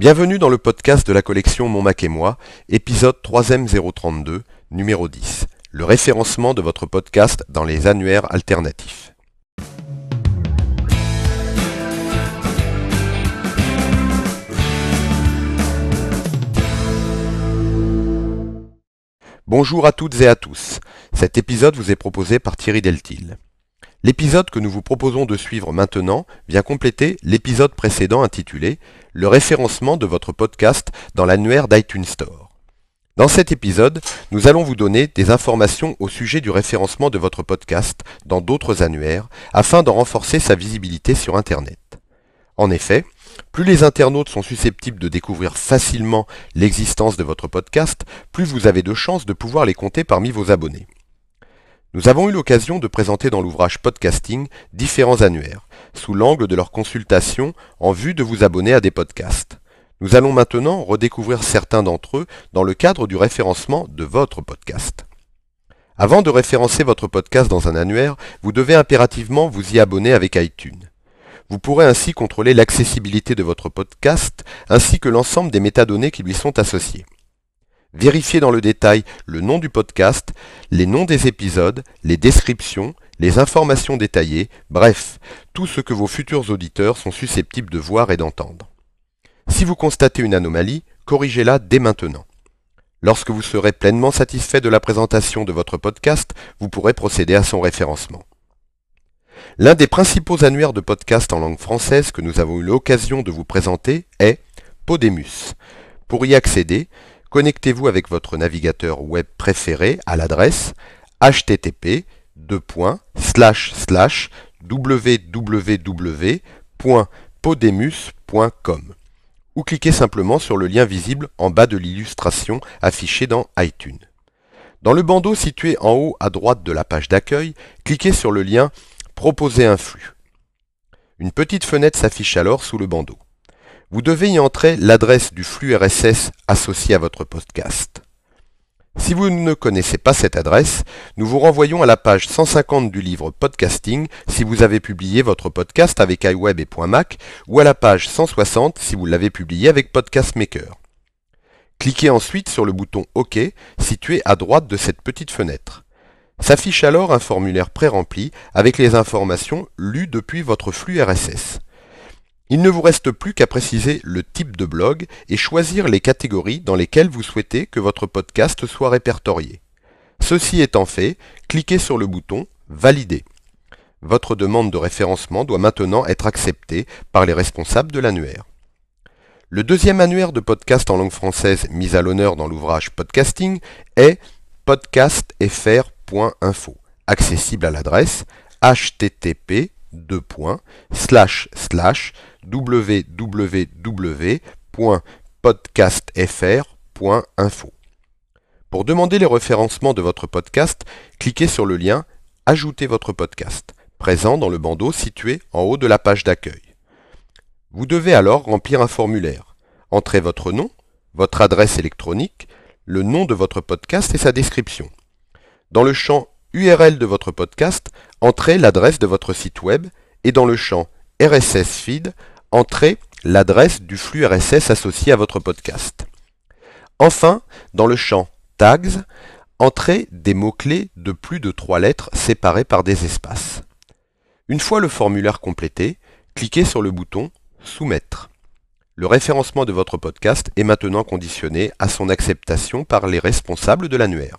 Bienvenue dans le podcast de la collection Mon Mac et moi, épisode 3ème 032, numéro 10, le référencement de votre podcast dans les annuaires alternatifs. Bonjour à toutes et à tous. Cet épisode vous est proposé par Thierry Deltil. L'épisode que nous vous proposons de suivre maintenant vient compléter l'épisode précédent intitulé Le référencement de votre podcast dans l'annuaire d'iTunes Store. Dans cet épisode, nous allons vous donner des informations au sujet du référencement de votre podcast dans d'autres annuaires afin d'en renforcer sa visibilité sur Internet. En effet, plus les internautes sont susceptibles de découvrir facilement l'existence de votre podcast, plus vous avez de chances de pouvoir les compter parmi vos abonnés. Nous avons eu l'occasion de présenter dans l'ouvrage Podcasting différents annuaires, sous l'angle de leur consultation en vue de vous abonner à des podcasts. Nous allons maintenant redécouvrir certains d'entre eux dans le cadre du référencement de votre podcast. Avant de référencer votre podcast dans un annuaire, vous devez impérativement vous y abonner avec iTunes. Vous pourrez ainsi contrôler l'accessibilité de votre podcast ainsi que l'ensemble des métadonnées qui lui sont associées. Vérifiez dans le détail le nom du podcast, les noms des épisodes, les descriptions, les informations détaillées, bref, tout ce que vos futurs auditeurs sont susceptibles de voir et d'entendre. Si vous constatez une anomalie, corrigez-la dès maintenant. Lorsque vous serez pleinement satisfait de la présentation de votre podcast, vous pourrez procéder à son référencement. L'un des principaux annuaires de podcast en langue française que nous avons eu l'occasion de vous présenter est Podemus. Pour y accéder, connectez-vous avec votre navigateur web préféré à l'adresse http www.podemus.com ou cliquez simplement sur le lien visible en bas de l'illustration affichée dans iTunes. Dans le bandeau situé en haut à droite de la page d'accueil, cliquez sur le lien Proposer un flux. Une petite fenêtre s'affiche alors sous le bandeau. Vous devez y entrer l'adresse du flux RSS associé à votre podcast. Si vous ne connaissez pas cette adresse, nous vous renvoyons à la page 150 du livre Podcasting si vous avez publié votre podcast avec iWeb et .mac ou à la page 160 si vous l'avez publié avec Podcast Maker. Cliquez ensuite sur le bouton OK situé à droite de cette petite fenêtre. S'affiche alors un formulaire pré-rempli avec les informations lues depuis votre flux RSS. Il ne vous reste plus qu'à préciser le type de blog et choisir les catégories dans lesquelles vous souhaitez que votre podcast soit répertorié. Ceci étant fait, cliquez sur le bouton Valider. Votre demande de référencement doit maintenant être acceptée par les responsables de l'annuaire. Le deuxième annuaire de podcast en langue française mis à l'honneur dans l'ouvrage Podcasting est podcastfr.com accessible à l'adresse http Pour demander les référencements de votre podcast, cliquez sur le lien Ajouter votre podcast, présent dans le bandeau situé en haut de la page d'accueil. Vous devez alors remplir un formulaire. Entrez votre nom, votre adresse électronique, le nom de votre podcast et sa description. Dans le champ URL de votre podcast, entrez l'adresse de votre site web et dans le champ RSS Feed, entrez l'adresse du flux RSS associé à votre podcast. Enfin, dans le champ Tags, entrez des mots-clés de plus de trois lettres séparés par des espaces. Une fois le formulaire complété, cliquez sur le bouton Soumettre. Le référencement de votre podcast est maintenant conditionné à son acceptation par les responsables de l'annuaire.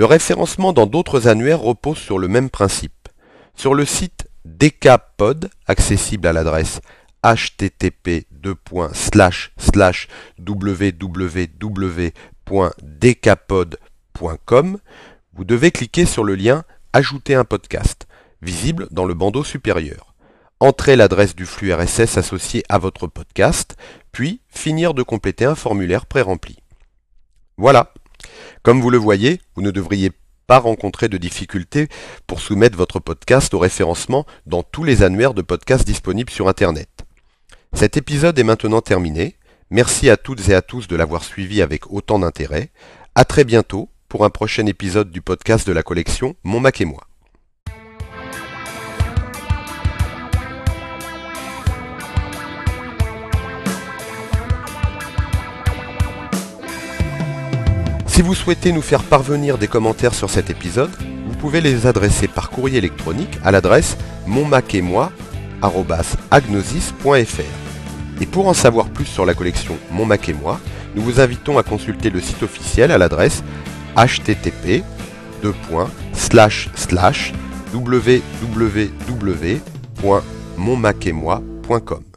Le référencement dans d'autres annuaires repose sur le même principe. Sur le site Decapod, accessible à l'adresse http www.decapod.com, vous devez cliquer sur le lien Ajouter un podcast, visible dans le bandeau supérieur. Entrez l'adresse du flux RSS associé à votre podcast, puis finir de compléter un formulaire pré-rempli. Voilà, comme vous le voyez, vous ne devriez pas rencontrer de difficultés pour soumettre votre podcast au référencement dans tous les annuaires de podcasts disponibles sur Internet. Cet épisode est maintenant terminé. Merci à toutes et à tous de l'avoir suivi avec autant d'intérêt. À très bientôt pour un prochain épisode du podcast de la collection Mon Mac et moi. Si vous souhaitez nous faire parvenir des commentaires sur cet épisode, vous pouvez les adresser par courrier électronique à l'adresse monmac.agnosis.fr. Et pour en savoir plus sur la collection Mon Mac et moi, nous vous invitons à consulter le site officiel à l'adresse http www.monmacetmoi.com